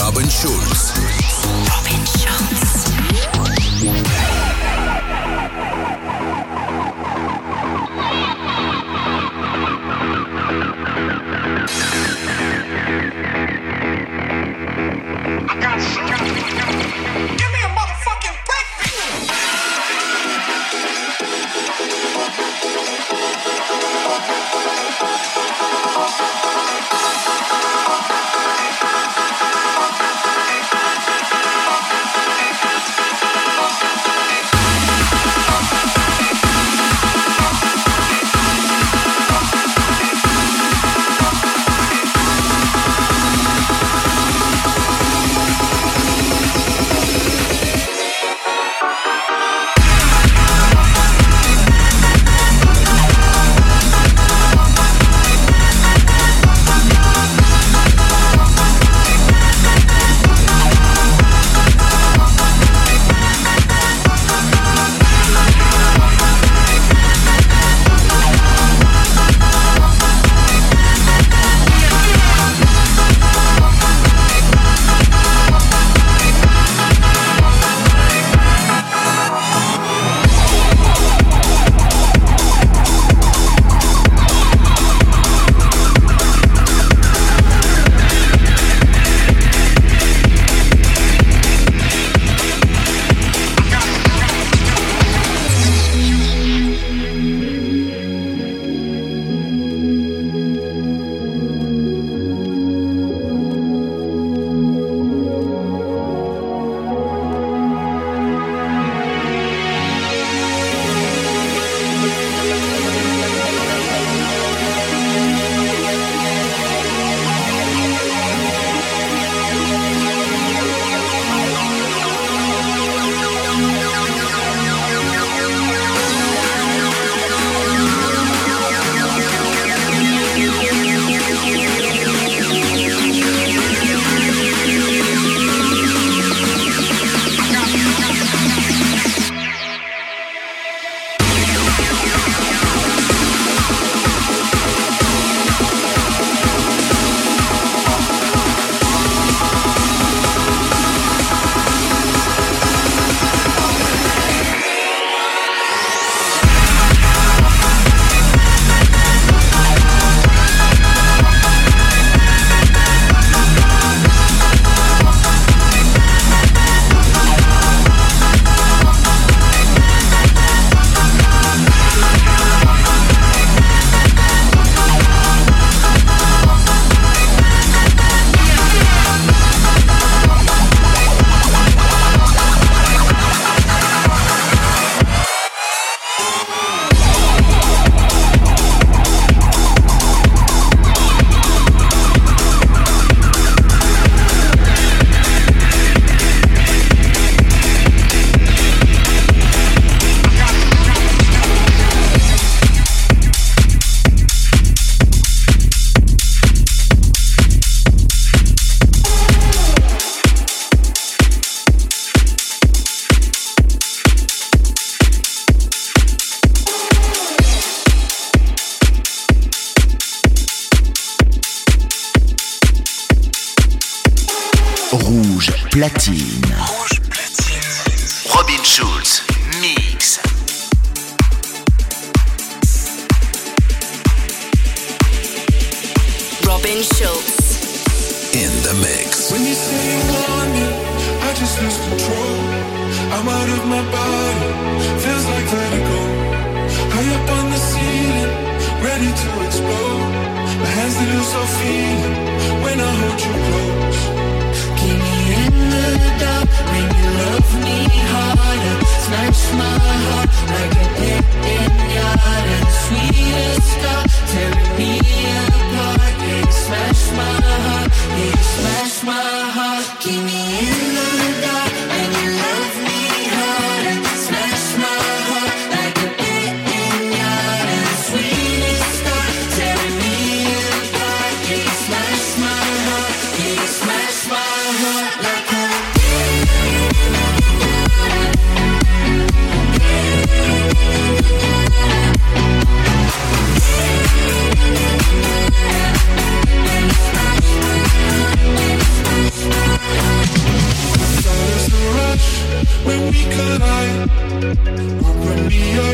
Robin Schulz. Robin Schulz.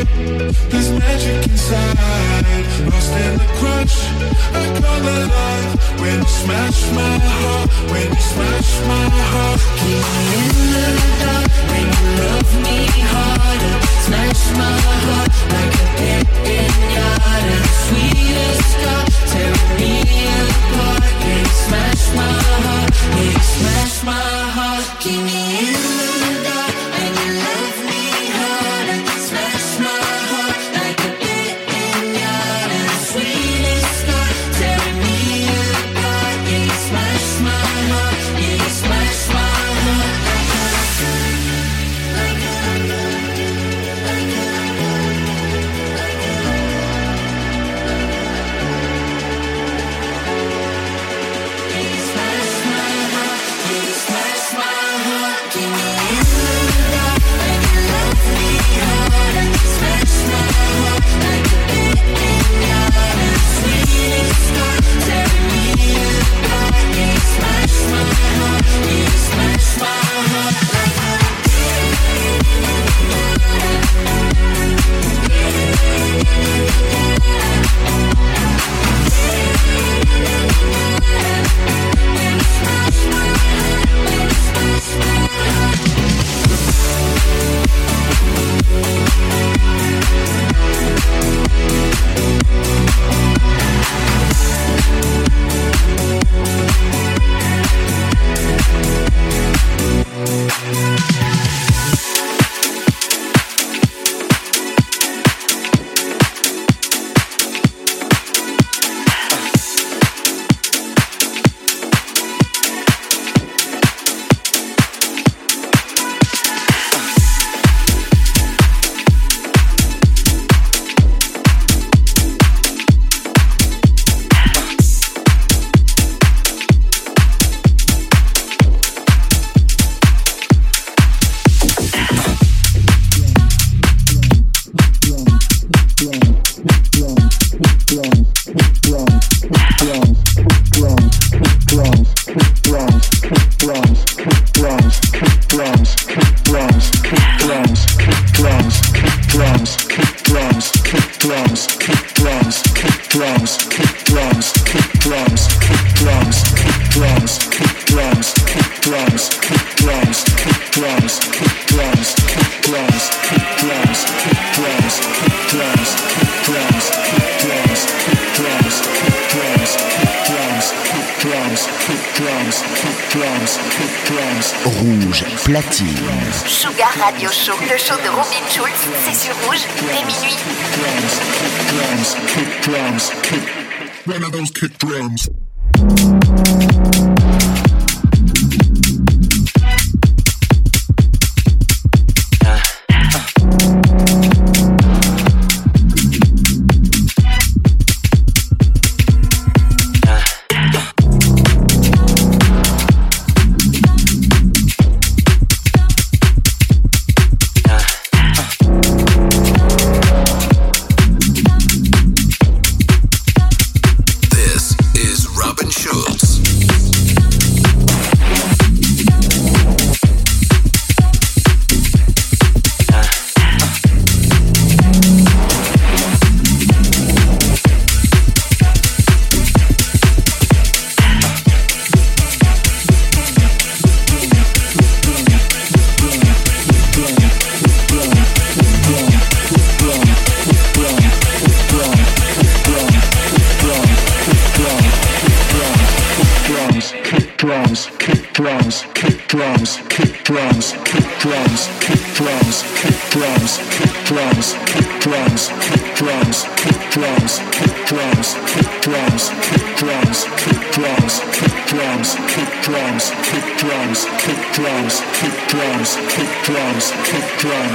There's magic inside, lost in the crunch. I call it life when you smash my heart, when you smash my heart. Keep me in the dark when you love me harder. Smash my heart.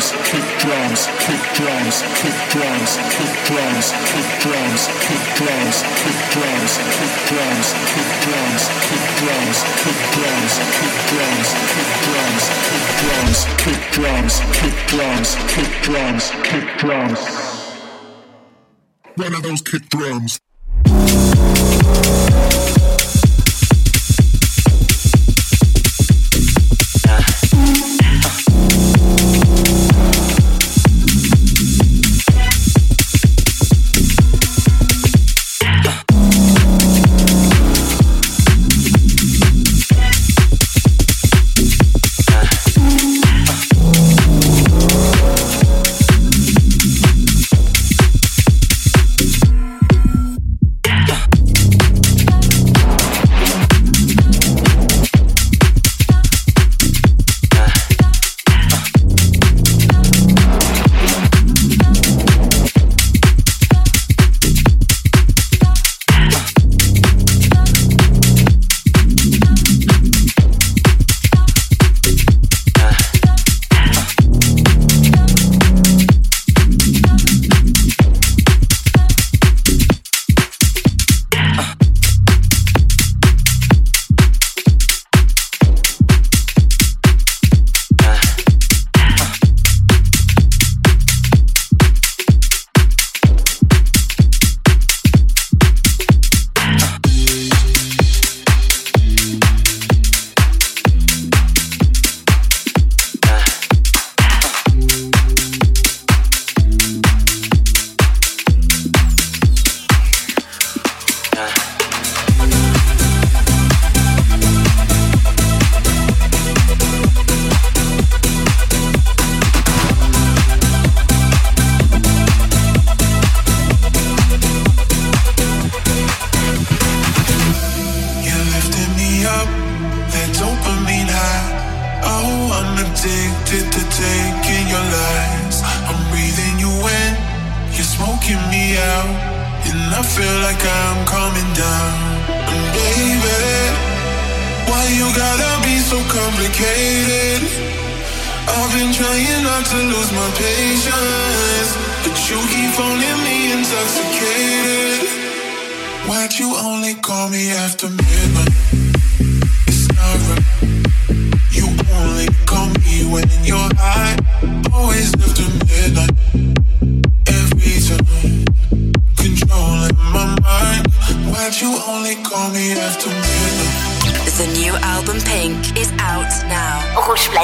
drums, kick drums, kick drums, kick drums, kick drums, kick drums, kick drums, kick drums, kick drums, kick drums, kick drums, kick drums, kick drums, kick drums, kick drums, kick drums, kick drums, kick drums, kick drums. One of those kick drums.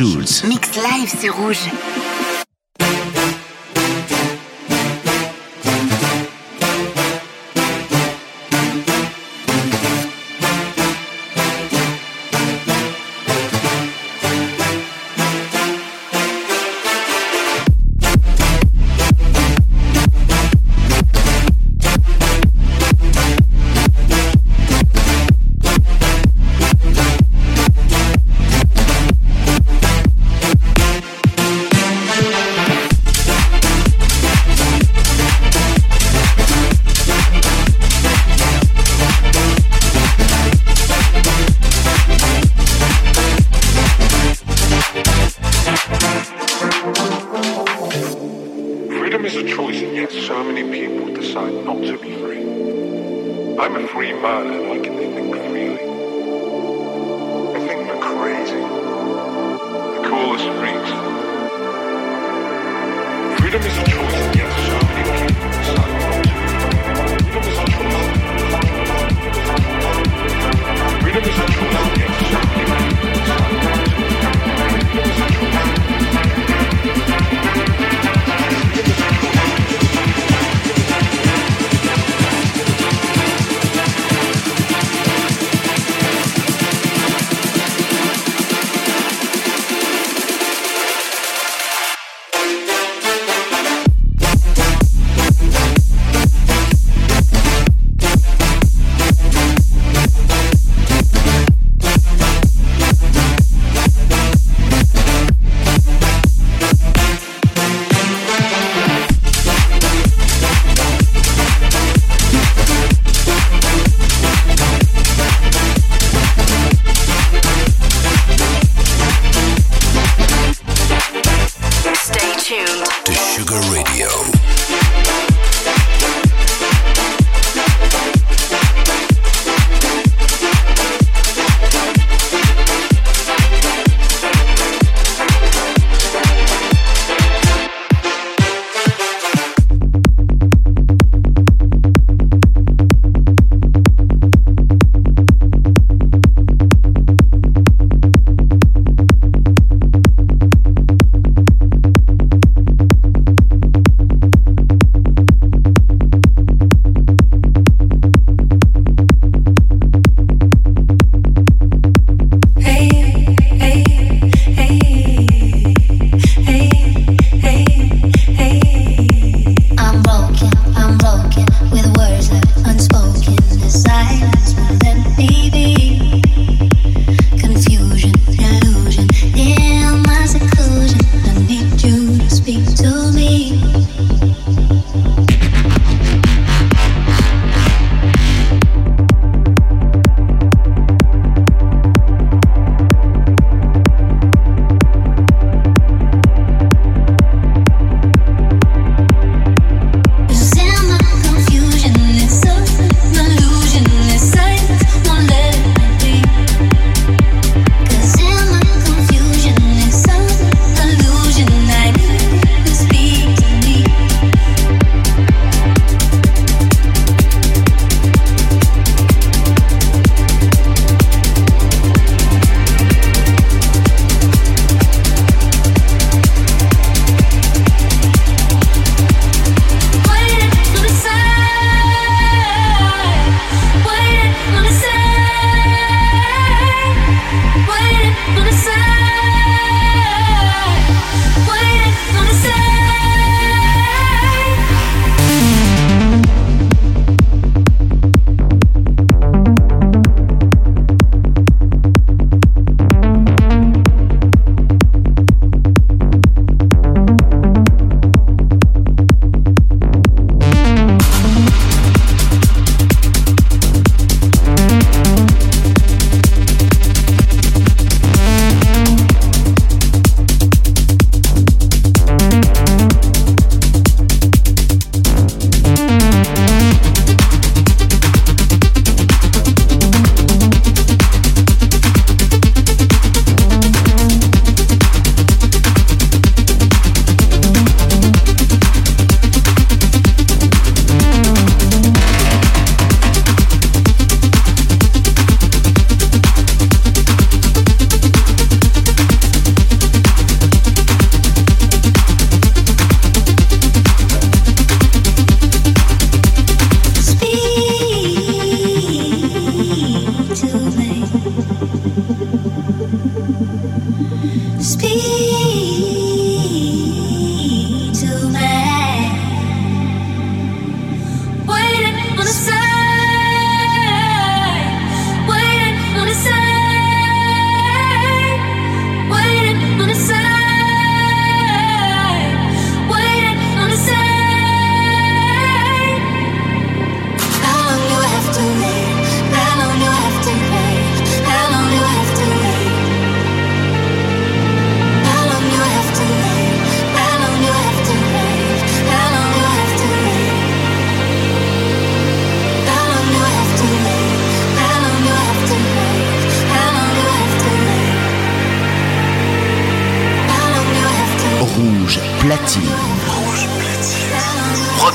Schulz. Mix live, c'est rouge.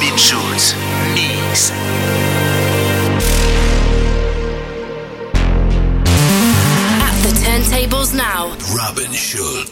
Robin Schulz Mix. At the turntables now, Robin Schulz.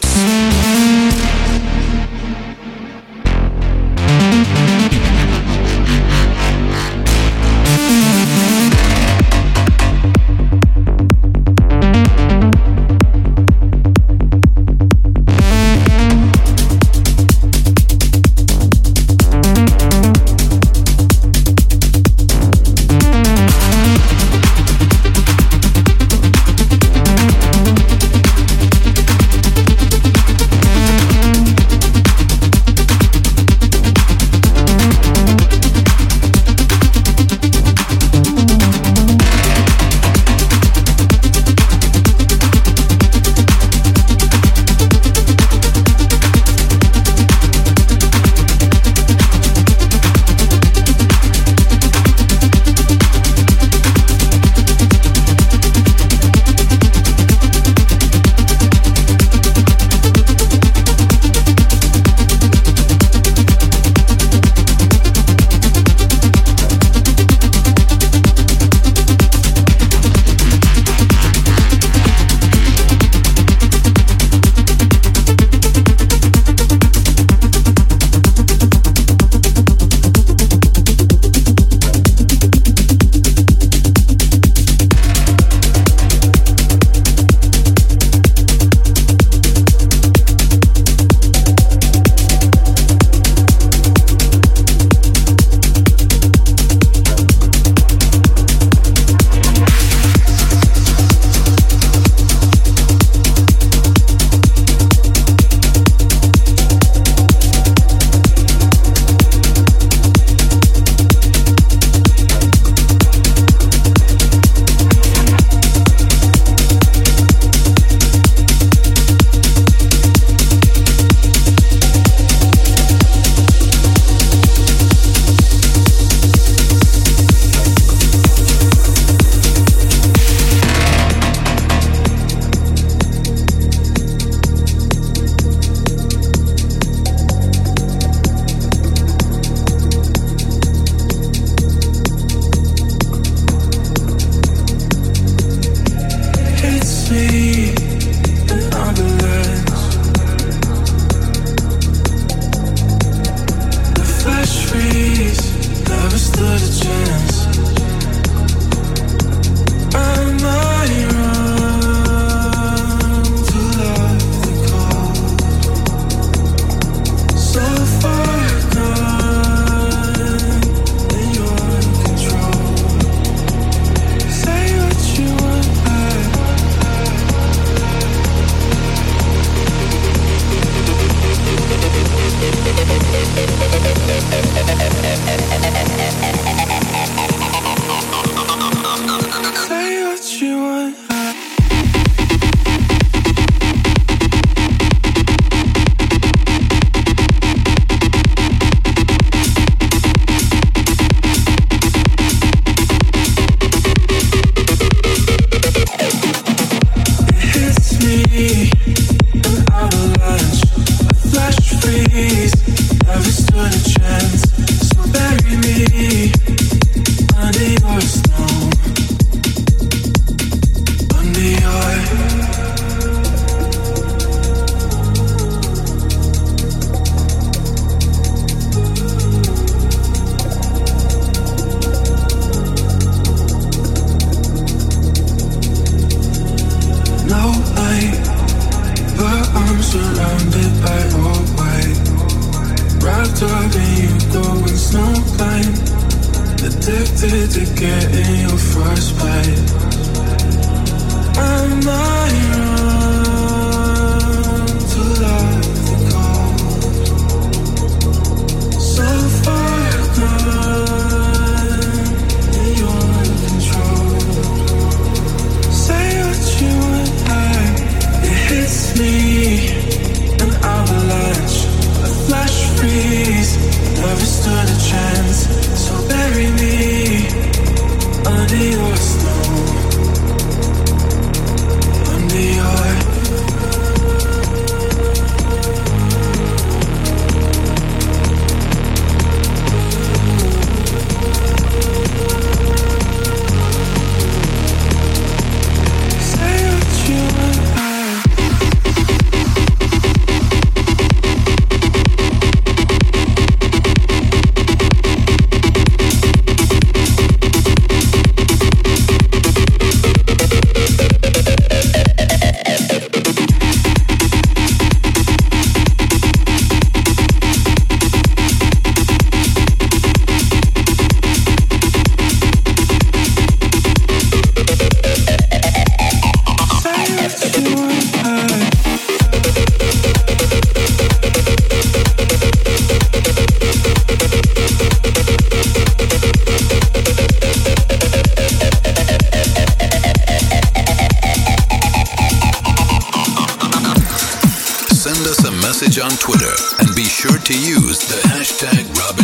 to use the hashtag Robin.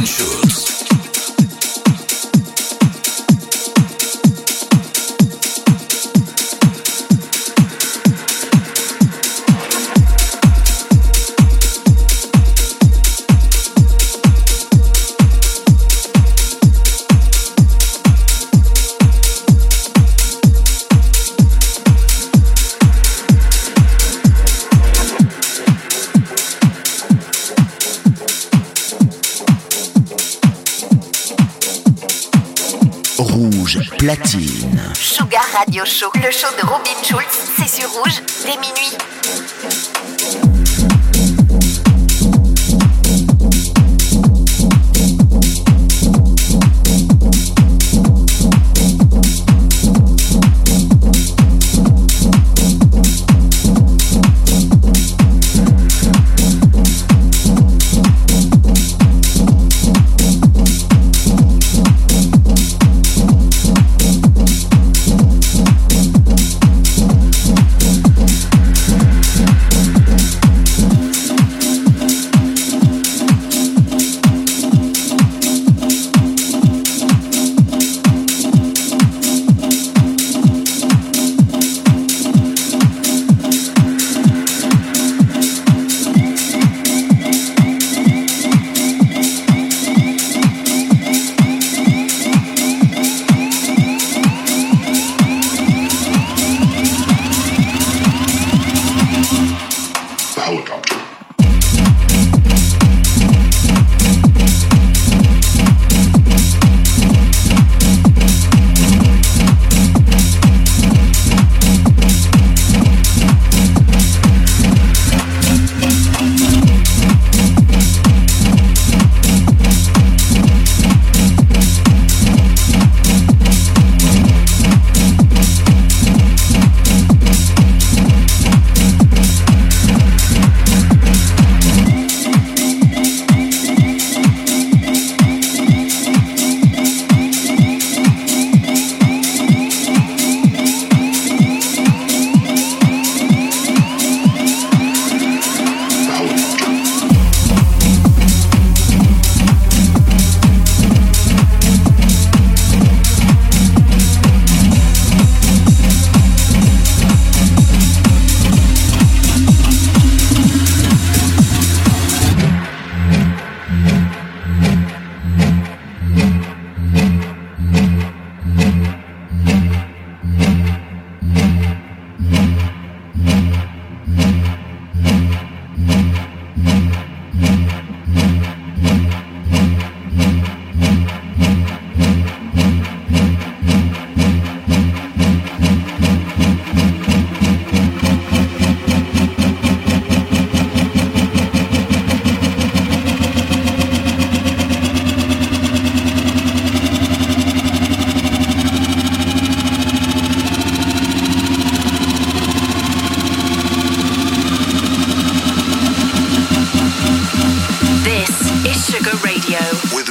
social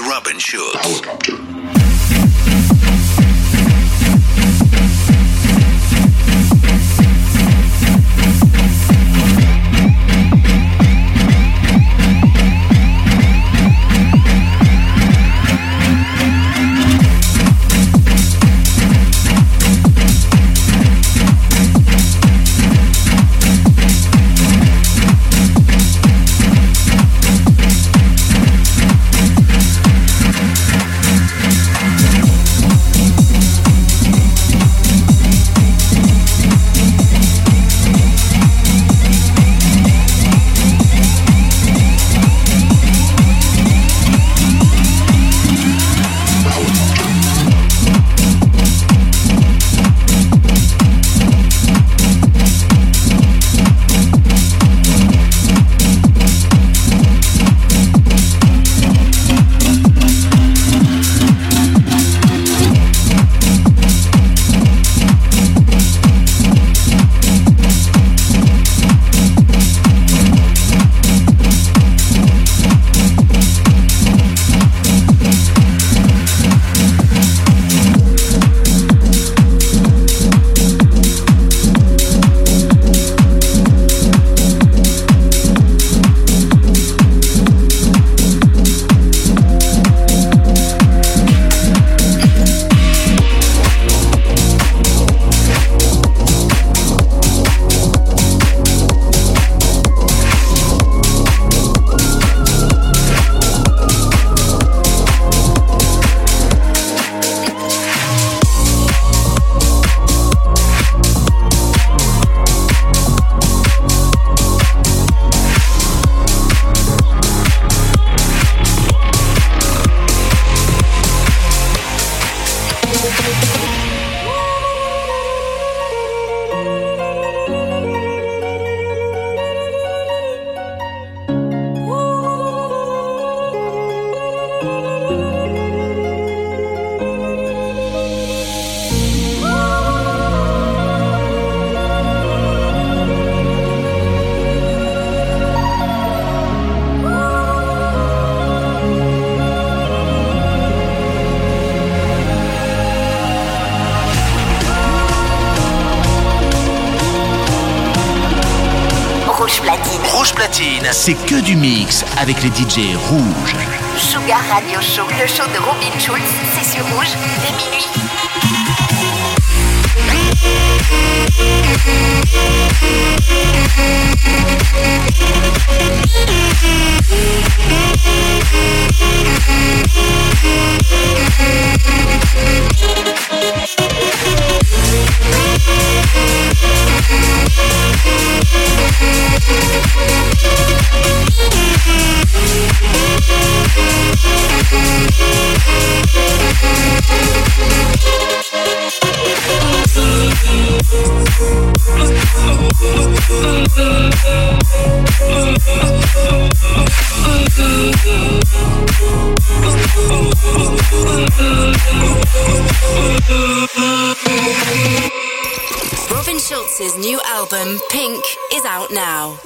Robin Schulz. C'est que du mix avec les DJ rouges. Sugar Radio Show, le show de Robin Schulz, c'est sur rouge dès minuit. Oh, Schulz's new album, Pink, is out now.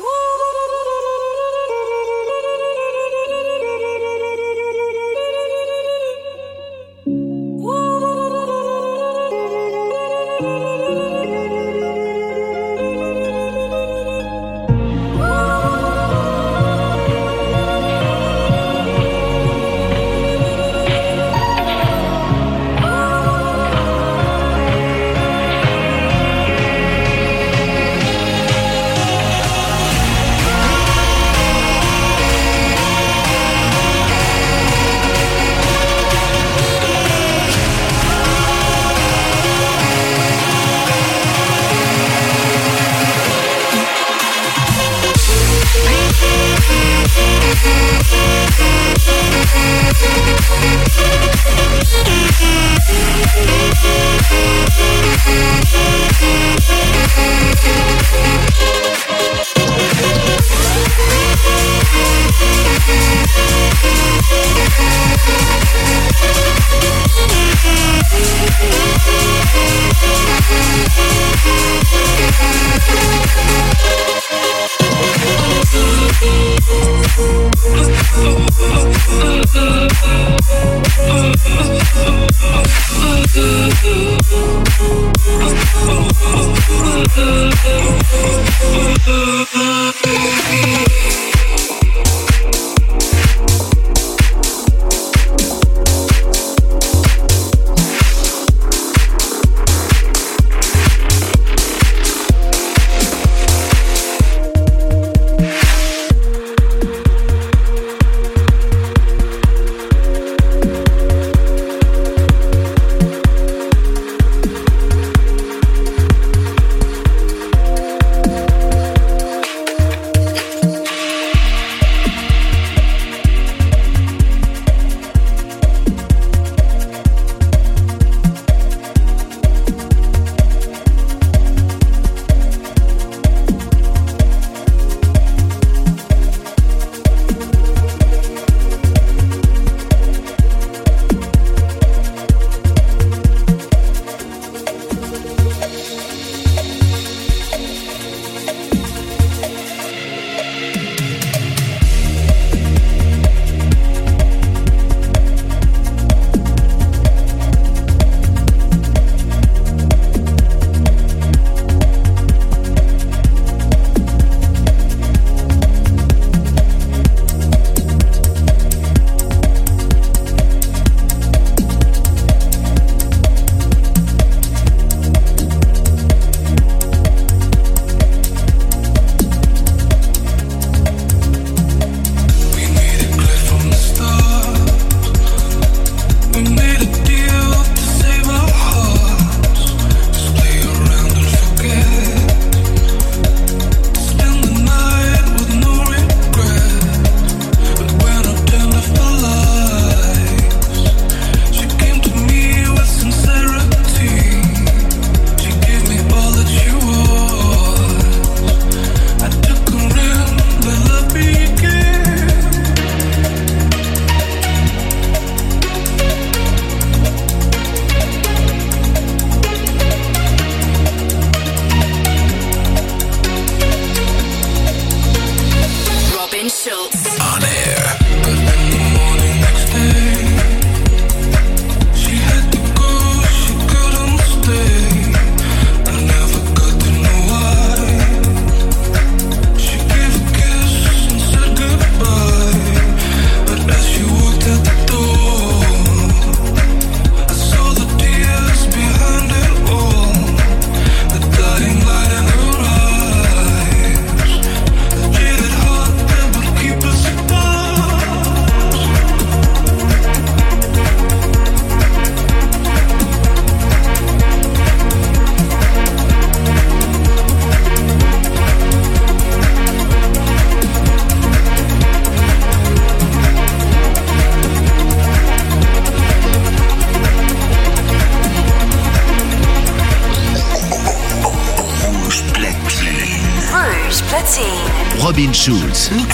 Dance.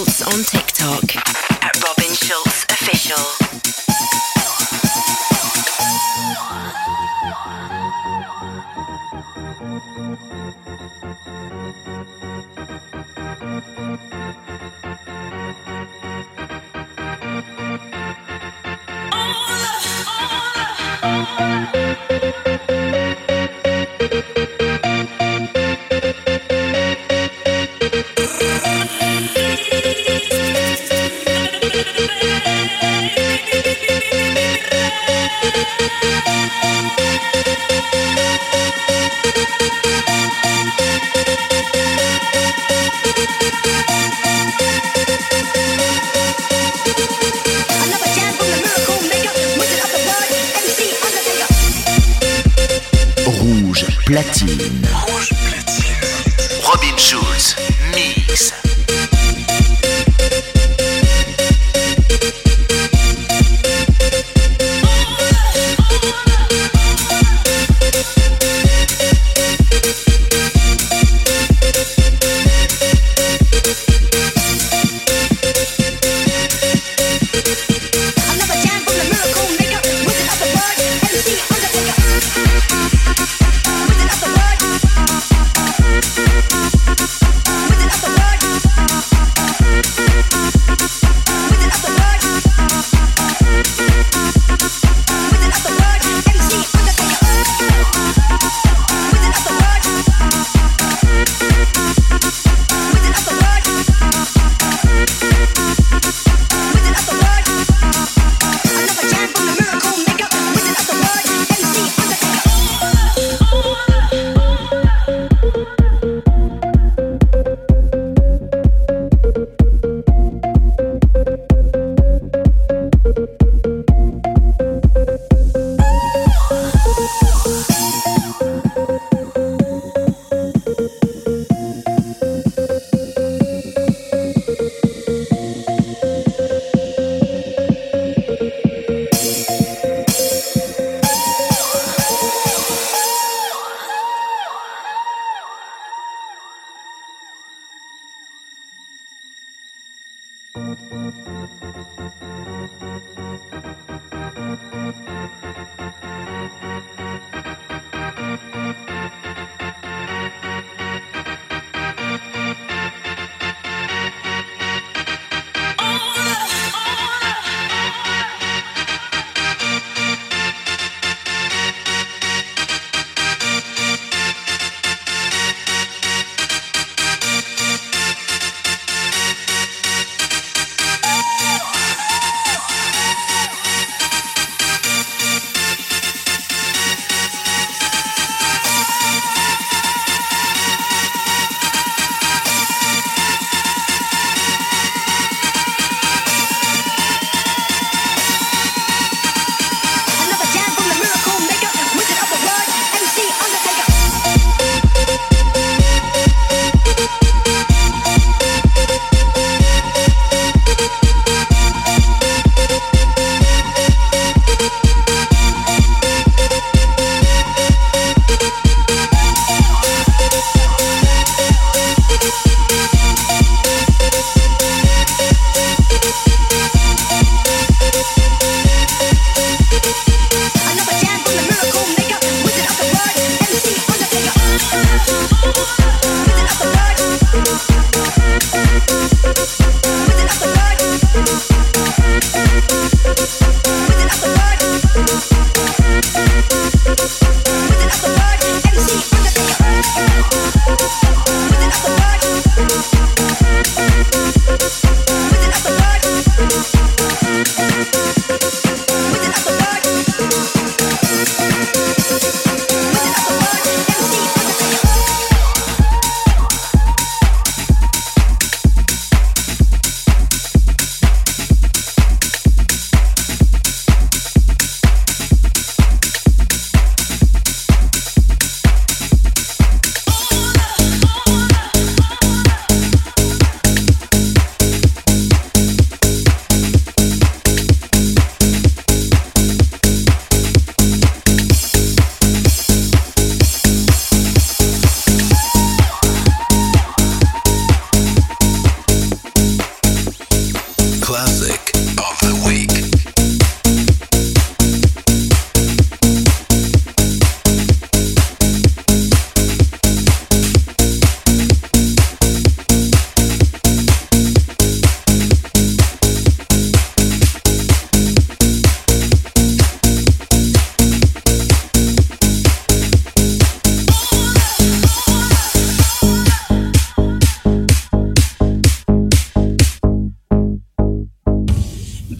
On TikTok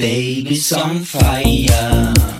baby's on fire.